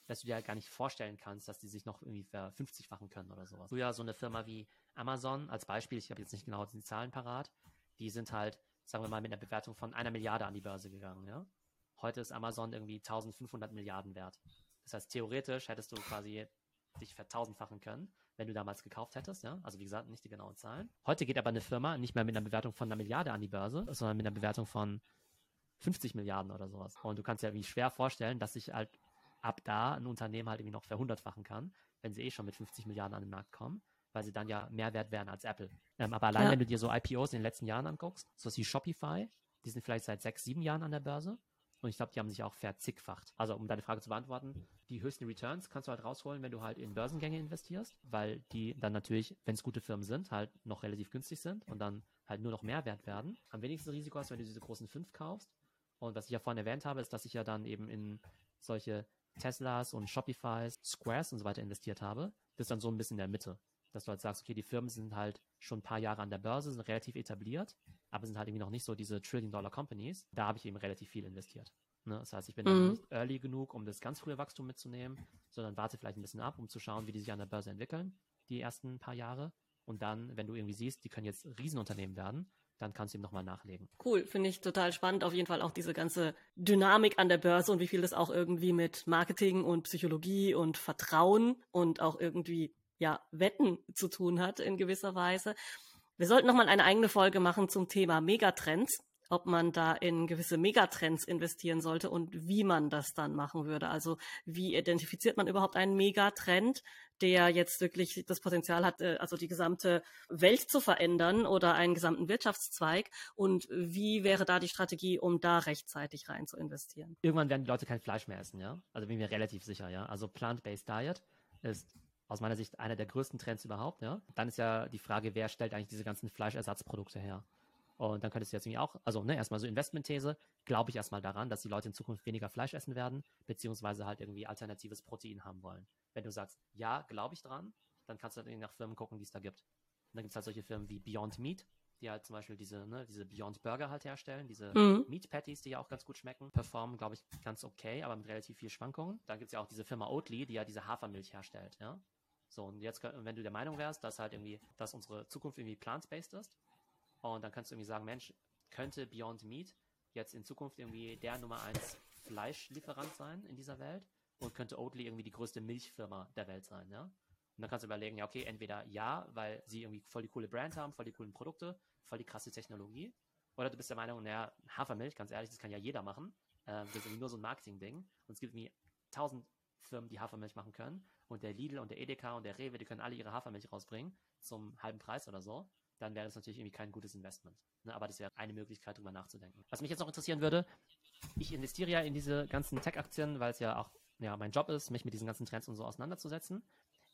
dass du dir halt gar nicht vorstellen kannst, dass die sich noch irgendwie ver 50 machen können oder sowas. Früher so eine Firma wie Amazon als Beispiel, ich habe jetzt nicht genau die Zahlen parat, die sind halt, sagen wir mal, mit einer Bewertung von einer Milliarde an die Börse gegangen. Ja? Heute ist Amazon irgendwie 1500 Milliarden wert. Das heißt, theoretisch hättest du quasi dich vertausendfachen können, wenn du damals gekauft hättest, ja. Also wie gesagt, nicht die genauen Zahlen. Heute geht aber eine Firma nicht mehr mit einer Bewertung von einer Milliarde an die Börse, sondern mit einer Bewertung von 50 Milliarden oder sowas. Und du kannst ja wie schwer vorstellen, dass sich halt ab da ein Unternehmen halt irgendwie noch verhundertfachen kann, wenn sie eh schon mit 50 Milliarden an den Markt kommen, weil sie dann ja mehr wert wären als Apple. Ähm, aber allein, ja. wenn du dir so IPOs in den letzten Jahren anguckst, so wie Shopify, die sind vielleicht seit sechs, sieben Jahren an der Börse und ich glaube, die haben sich auch verzigfacht. Also, um deine Frage zu beantworten, die höchsten Returns kannst du halt rausholen, wenn du halt in Börsengänge investierst, weil die dann natürlich, wenn es gute Firmen sind, halt noch relativ günstig sind und dann halt nur noch mehr wert werden. Am wenigsten Risiko hast du, wenn du diese großen fünf kaufst. Und was ich ja vorhin erwähnt habe, ist, dass ich ja dann eben in solche Teslas und Shopifys, Squares und so weiter investiert habe. Das ist dann so ein bisschen in der Mitte. Dass du halt sagst, okay, die Firmen sind halt schon ein paar Jahre an der Börse, sind relativ etabliert aber sind halt irgendwie noch nicht so diese Trillion-Dollar-Companies. Da habe ich eben relativ viel investiert. Ne? Das heißt, ich bin mhm. nicht early genug, um das ganz frühe Wachstum mitzunehmen, sondern warte vielleicht ein bisschen ab, um zu schauen, wie die sich an der Börse entwickeln, die ersten paar Jahre. Und dann, wenn du irgendwie siehst, die können jetzt Riesenunternehmen werden, dann kannst du ihm nochmal nachlegen. Cool, finde ich total spannend. Auf jeden Fall auch diese ganze Dynamik an der Börse und wie viel das auch irgendwie mit Marketing und Psychologie und Vertrauen und auch irgendwie ja Wetten zu tun hat in gewisser Weise. Wir sollten nochmal eine eigene Folge machen zum Thema Megatrends, ob man da in gewisse Megatrends investieren sollte und wie man das dann machen würde. Also wie identifiziert man überhaupt einen Megatrend, der jetzt wirklich das Potenzial hat, äh, also die gesamte Welt zu verändern oder einen gesamten Wirtschaftszweig? Und wie wäre da die Strategie, um da rechtzeitig rein zu investieren? Irgendwann werden die Leute kein Fleisch mehr essen, ja? Also bin mir relativ sicher, ja. Also Plant-Based Diet ist aus meiner Sicht einer der größten Trends überhaupt, ja. Dann ist ja die Frage, wer stellt eigentlich diese ganzen Fleischersatzprodukte her? Und dann könntest du jetzt irgendwie auch, also ne, erstmal so Investmentthese, glaube ich erstmal daran, dass die Leute in Zukunft weniger Fleisch essen werden, beziehungsweise halt irgendwie alternatives Protein haben wollen. Wenn du sagst, ja, glaube ich dran, dann kannst du halt nach Firmen gucken, die es da gibt. Und dann gibt es halt solche Firmen wie Beyond Meat, die halt zum Beispiel diese, ne, diese Beyond Burger halt herstellen, diese mhm. Meat Patties, die ja auch ganz gut schmecken, performen, glaube ich, ganz okay, aber mit relativ viel Schwankungen. Dann gibt es ja auch diese Firma Oatly, die ja diese Hafermilch herstellt, ja. So, und jetzt, wenn du der Meinung wärst, dass halt irgendwie, dass unsere Zukunft irgendwie plant-based ist, und dann kannst du irgendwie sagen, Mensch, könnte Beyond Meat jetzt in Zukunft irgendwie der Nummer eins Fleischlieferant sein in dieser Welt und könnte Oatly irgendwie die größte Milchfirma der Welt sein, ja? Und dann kannst du überlegen, ja, okay, entweder ja, weil sie irgendwie voll die coole Brand haben, voll die coolen Produkte, voll die krasse Technologie, oder du bist der Meinung, naja, Hafermilch, ganz ehrlich, das kann ja jeder machen. Ähm, das ist irgendwie nur so ein Marketing-Ding. Und es gibt irgendwie tausend Firmen, die Hafermilch machen können. Und der Lidl und der Edeka und der Rewe, die können alle ihre Hafermilch rausbringen zum halben Preis oder so. Dann wäre das natürlich irgendwie kein gutes Investment. Ne? Aber das wäre eine Möglichkeit, darüber nachzudenken. Was mich jetzt noch interessieren würde, ich investiere ja in diese ganzen Tech-Aktien, weil es ja auch ja, mein Job ist, mich mit diesen ganzen Trends und so auseinanderzusetzen.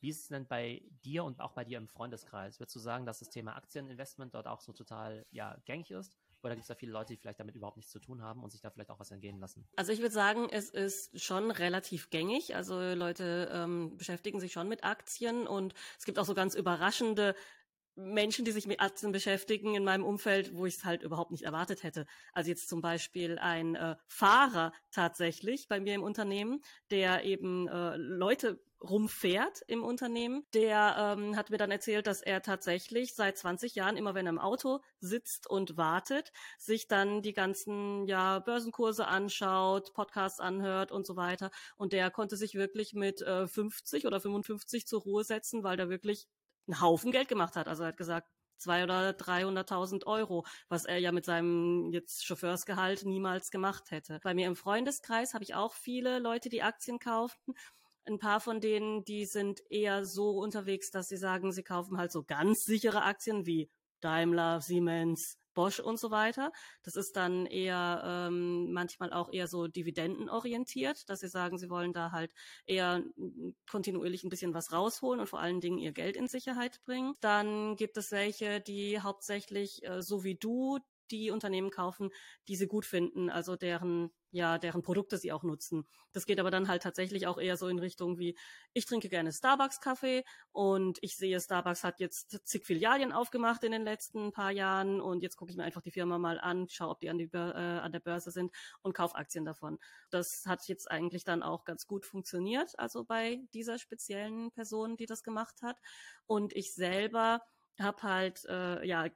Wie ist es denn bei dir und auch bei dir im Freundeskreis? Würdest du sagen, dass das Thema Aktieninvestment dort auch so total ja, gängig ist? Oder gibt es da viele Leute, die vielleicht damit überhaupt nichts zu tun haben und sich da vielleicht auch was entgehen lassen? Also ich würde sagen, es ist schon relativ gängig. Also Leute ähm, beschäftigen sich schon mit Aktien und es gibt auch so ganz überraschende Menschen, die sich mit Aktien beschäftigen in meinem Umfeld, wo ich es halt überhaupt nicht erwartet hätte. Also jetzt zum Beispiel ein äh, Fahrer tatsächlich bei mir im Unternehmen, der eben äh, Leute rumfährt im Unternehmen, der ähm, hat mir dann erzählt, dass er tatsächlich seit 20 Jahren, immer wenn er im Auto sitzt und wartet, sich dann die ganzen ja, Börsenkurse anschaut, Podcasts anhört und so weiter. Und der konnte sich wirklich mit äh, 50 oder 55 zur Ruhe setzen, weil der wirklich einen Haufen Geld gemacht hat. Also er hat gesagt, zwei oder 300.000 Euro, was er ja mit seinem jetzt Chauffeursgehalt niemals gemacht hätte. Bei mir im Freundeskreis habe ich auch viele Leute, die Aktien kauften. Ein paar von denen, die sind eher so unterwegs, dass sie sagen, sie kaufen halt so ganz sichere Aktien wie Daimler, Siemens, Bosch und so weiter. Das ist dann eher ähm, manchmal auch eher so dividendenorientiert, dass sie sagen, sie wollen da halt eher kontinuierlich ein bisschen was rausholen und vor allen Dingen ihr Geld in Sicherheit bringen. Dann gibt es welche, die hauptsächlich, äh, so wie du, die Unternehmen kaufen, die sie gut finden, also deren ja, deren Produkte sie auch nutzen. Das geht aber dann halt tatsächlich auch eher so in Richtung wie, ich trinke gerne Starbucks-Kaffee und ich sehe, Starbucks hat jetzt zig Filialien aufgemacht in den letzten paar Jahren und jetzt gucke ich mir einfach die Firma mal an, schaue, ob die an, die, äh, an der Börse sind und kaufe Aktien davon. Das hat jetzt eigentlich dann auch ganz gut funktioniert, also bei dieser speziellen Person, die das gemacht hat. Und ich selber habe halt äh, ja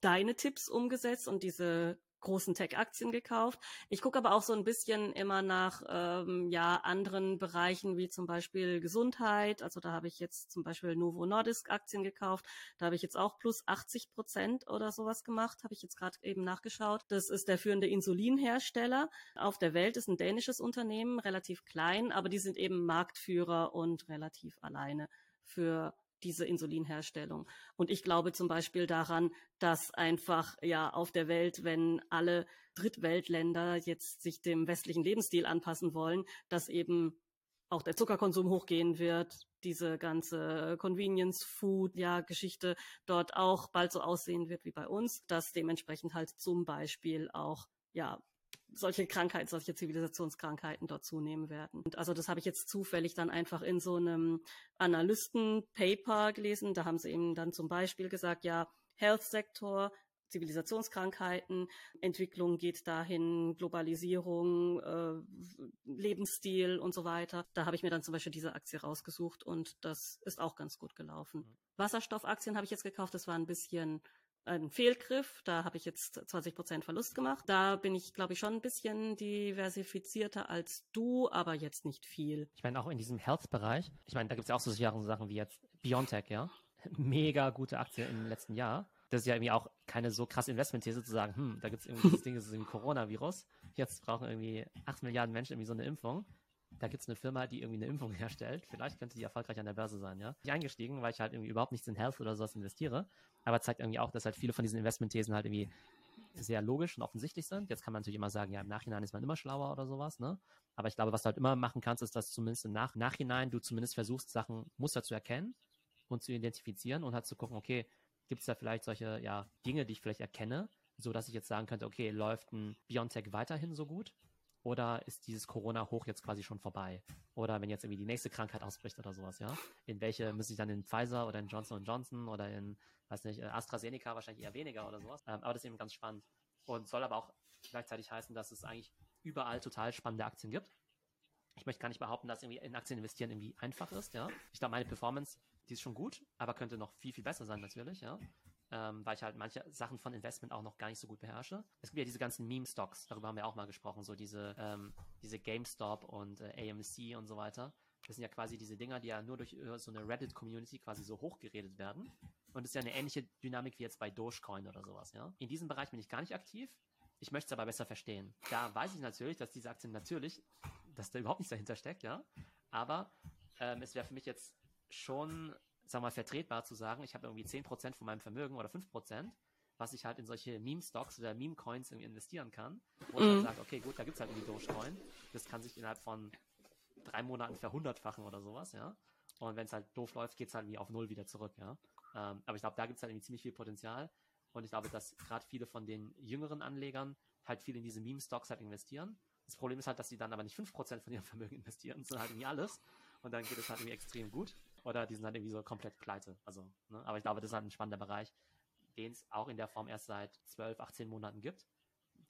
deine Tipps umgesetzt und diese großen Tech-Aktien gekauft. Ich gucke aber auch so ein bisschen immer nach ähm, ja anderen Bereichen wie zum Beispiel Gesundheit. Also da habe ich jetzt zum Beispiel Novo Nordisk Aktien gekauft. Da habe ich jetzt auch plus 80 Prozent oder sowas gemacht. Habe ich jetzt gerade eben nachgeschaut. Das ist der führende Insulinhersteller auf der Welt. Ist ein dänisches Unternehmen, relativ klein, aber die sind eben Marktführer und relativ alleine für diese Insulinherstellung. Und ich glaube zum Beispiel daran, dass einfach ja auf der Welt, wenn alle Drittweltländer jetzt sich dem westlichen Lebensstil anpassen wollen, dass eben auch der Zuckerkonsum hochgehen wird, diese ganze Convenience Food ja Geschichte dort auch bald so aussehen wird wie bei uns, dass dementsprechend halt zum Beispiel auch ja solche Krankheiten, solche Zivilisationskrankheiten dort zunehmen werden. Und also das habe ich jetzt zufällig dann einfach in so einem Analysten-Paper gelesen. Da haben sie eben dann zum Beispiel gesagt, ja, Health-Sektor, Zivilisationskrankheiten, Entwicklung geht dahin, Globalisierung, äh, Lebensstil und so weiter. Da habe ich mir dann zum Beispiel diese Aktie rausgesucht und das ist auch ganz gut gelaufen. Mhm. Wasserstoffaktien habe ich jetzt gekauft, das war ein bisschen ein Fehlgriff. Da habe ich jetzt 20 Prozent Verlust gemacht. Da bin ich, glaube ich, schon ein bisschen diversifizierter als du, aber jetzt nicht viel. Ich meine, auch in diesem Health-Bereich, ich meine, da gibt es ja auch so Sachen wie jetzt Biontech, ja. Mega gute Aktie im letzten Jahr. Das ist ja irgendwie auch keine so krasse Investmentthese zu sagen, hm, da gibt es irgendwie das Ding, das ist ein Coronavirus. Jetzt brauchen irgendwie 8 Milliarden Menschen irgendwie so eine Impfung da gibt es eine Firma, die irgendwie eine Impfung *laughs* herstellt. Vielleicht könnte die erfolgreich an der Börse sein, ja. Ich eingestiegen, weil ich halt irgendwie überhaupt nichts in Health oder sowas investiere. Aber zeigt irgendwie auch, dass halt viele von diesen Investmentthesen halt irgendwie sehr logisch und offensichtlich sind. Jetzt kann man natürlich immer sagen, ja, im Nachhinein ist man immer schlauer oder sowas, ne? Aber ich glaube, was du halt immer machen kannst, ist, dass zumindest im Nach Nachhinein du zumindest versuchst, Sachen, Muster zu erkennen und zu identifizieren und halt zu gucken, okay, gibt es da vielleicht solche, ja, Dinge, die ich vielleicht erkenne, so dass ich jetzt sagen könnte, okay, läuft ein Biontech weiterhin so gut? Oder ist dieses Corona-Hoch jetzt quasi schon vorbei? Oder wenn jetzt irgendwie die nächste Krankheit ausbricht oder sowas, ja? In welche müsste ich dann in Pfizer oder in Johnson Johnson oder in, weiß nicht, AstraZeneca wahrscheinlich eher weniger oder sowas. Ähm, aber das ist eben ganz spannend. Und soll aber auch gleichzeitig heißen, dass es eigentlich überall total spannende Aktien gibt. Ich möchte gar nicht behaupten, dass irgendwie in Aktien investieren irgendwie einfach ist, ja. Ich glaube, meine Performance, die ist schon gut, aber könnte noch viel, viel besser sein natürlich, ja ähm, weil ich halt manche Sachen von Investment auch noch gar nicht so gut beherrsche. Es gibt ja diese ganzen Meme-Stocks, darüber haben wir auch mal gesprochen, so diese, ähm, diese GameStop und äh, AMC und so weiter. Das sind ja quasi diese Dinger, die ja nur durch äh, so eine Reddit-Community quasi so hochgeredet werden. Und das ist ja eine ähnliche Dynamik wie jetzt bei Dogecoin oder sowas, ja. In diesem Bereich bin ich gar nicht aktiv. Ich möchte es aber besser verstehen. Da weiß ich natürlich, dass diese Aktien natürlich, dass da überhaupt nichts dahinter steckt, ja. Aber ähm, es wäre für mich jetzt schon sag mal, vertretbar zu sagen, ich habe irgendwie 10% von meinem Vermögen oder 5%, was ich halt in solche Meme-Stocks oder Meme-Coins irgendwie investieren kann, wo mhm. ich halt sage, okay, gut, da gibt es halt irgendwie Dogecoin. Das kann sich innerhalb von drei Monaten verhundertfachen oder sowas, ja. Und wenn es halt doof läuft, geht es halt wie auf Null wieder zurück, ja. Ähm, aber ich glaube, da gibt es halt irgendwie ziemlich viel Potenzial. Und ich glaube, dass gerade viele von den jüngeren Anlegern halt viel in diese Meme-Stocks halt investieren. Das Problem ist halt, dass sie dann aber nicht 5% von ihrem *laughs* Vermögen investieren, sondern halt irgendwie alles. Und dann geht es halt irgendwie extrem gut. Oder die sind halt irgendwie so komplett pleite. Also, ne? Aber ich glaube, das ist halt ein spannender Bereich, den es auch in der Form erst seit 12, 18 Monaten gibt,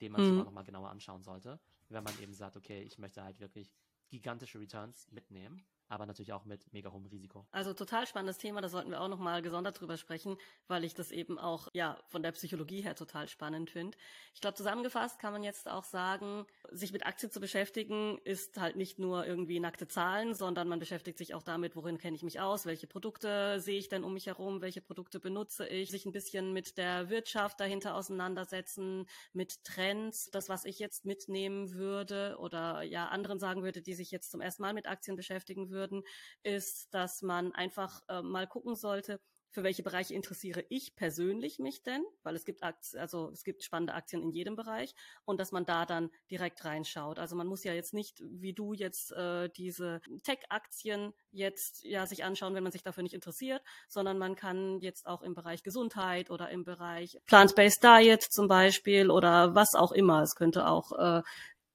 den man mhm. sich auch nochmal genauer anschauen sollte, wenn man eben sagt, okay, ich möchte halt wirklich gigantische Returns mitnehmen aber natürlich auch mit mega hohem Risiko. Also total spannendes Thema, da sollten wir auch nochmal gesondert drüber sprechen, weil ich das eben auch, ja, von der Psychologie her total spannend finde. Ich glaube, zusammengefasst kann man jetzt auch sagen, sich mit Aktien zu beschäftigen, ist halt nicht nur irgendwie nackte Zahlen, sondern man beschäftigt sich auch damit, worin kenne ich mich aus, welche Produkte sehe ich denn um mich herum, welche Produkte benutze ich, sich ein bisschen mit der Wirtschaft dahinter auseinandersetzen, mit Trends, das, was ich jetzt mitnehmen würde oder ja, anderen sagen würde, die sich jetzt zum ersten Mal mit Aktien beschäftigen würden würden, ist, dass man einfach äh, mal gucken sollte, für welche Bereiche interessiere ich persönlich mich denn, weil es gibt Aktien, also es gibt spannende Aktien in jedem Bereich und dass man da dann direkt reinschaut. Also man muss ja jetzt nicht, wie du jetzt äh, diese Tech-Aktien jetzt ja sich anschauen, wenn man sich dafür nicht interessiert, sondern man kann jetzt auch im Bereich Gesundheit oder im Bereich Plant-Based Diet zum Beispiel oder was auch immer. Es könnte auch äh,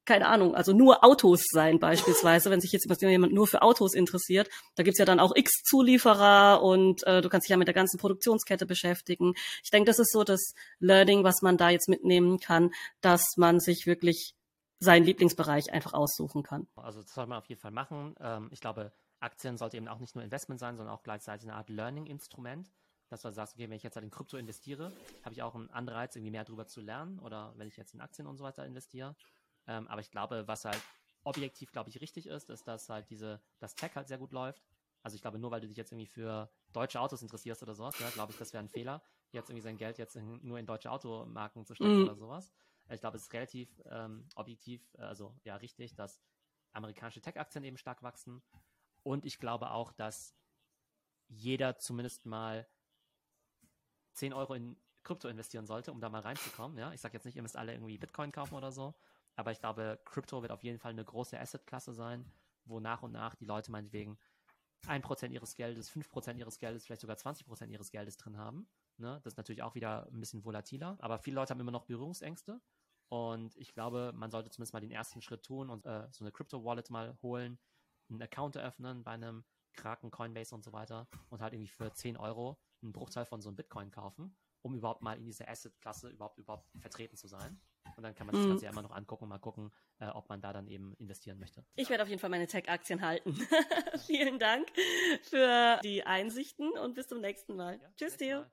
keine Ahnung, also nur Autos sein beispielsweise, wenn sich jetzt jemand nur für Autos interessiert, da gibt's ja dann auch x Zulieferer und äh, du kannst dich ja mit der ganzen Produktionskette beschäftigen. Ich denke, das ist so das Learning, was man da jetzt mitnehmen kann, dass man sich wirklich seinen Lieblingsbereich einfach aussuchen kann. Also das soll man auf jeden Fall machen. Ähm, ich glaube, Aktien sollte eben auch nicht nur Investment sein, sondern auch gleichzeitig eine Art Learning-Instrument dass du sagst, okay, wenn ich jetzt halt in Krypto investiere, habe ich auch einen Anreiz, irgendwie mehr darüber zu lernen oder wenn ich jetzt in Aktien und so weiter investiere, ähm, aber ich glaube, was halt objektiv, glaube ich, richtig ist, ist, dass halt diese, das Tech halt sehr gut läuft. Also ich glaube, nur weil du dich jetzt irgendwie für deutsche Autos interessierst oder sowas, ja, glaube ich, das wäre ein Fehler, jetzt irgendwie sein Geld jetzt in, nur in deutsche Automarken zu stecken mhm. oder sowas. Ich glaube, es ist relativ ähm, objektiv, äh, also ja, richtig, dass amerikanische Tech-Aktien eben stark wachsen. Und ich glaube auch, dass jeder zumindest mal 10 Euro in Krypto investieren sollte, um da mal reinzukommen. Ja, ich sage jetzt nicht, ihr müsst alle irgendwie Bitcoin kaufen oder so, aber ich glaube, Crypto wird auf jeden Fall eine große Asset-Klasse sein, wo nach und nach die Leute meinetwegen 1% ihres Geldes, 5% ihres Geldes, vielleicht sogar 20% ihres Geldes drin haben. Ne? Das ist natürlich auch wieder ein bisschen volatiler. Aber viele Leute haben immer noch Berührungsängste. Und ich glaube, man sollte zumindest mal den ersten Schritt tun und äh, so eine Crypto-Wallet mal holen, einen Account eröffnen bei einem Kraken, Coinbase und so weiter und halt irgendwie für 10 Euro einen Bruchteil von so einem Bitcoin kaufen, um überhaupt mal in dieser Asset-Klasse überhaupt, überhaupt vertreten zu sein. Und dann kann man sich das Ganze ja immer noch angucken und mal gucken, äh, ob man da dann eben investieren möchte. Ich werde auf jeden Fall meine Tech-Aktien halten. *laughs* Vielen Dank für die Einsichten und bis zum nächsten Mal. Ja, Tschüss, Theo.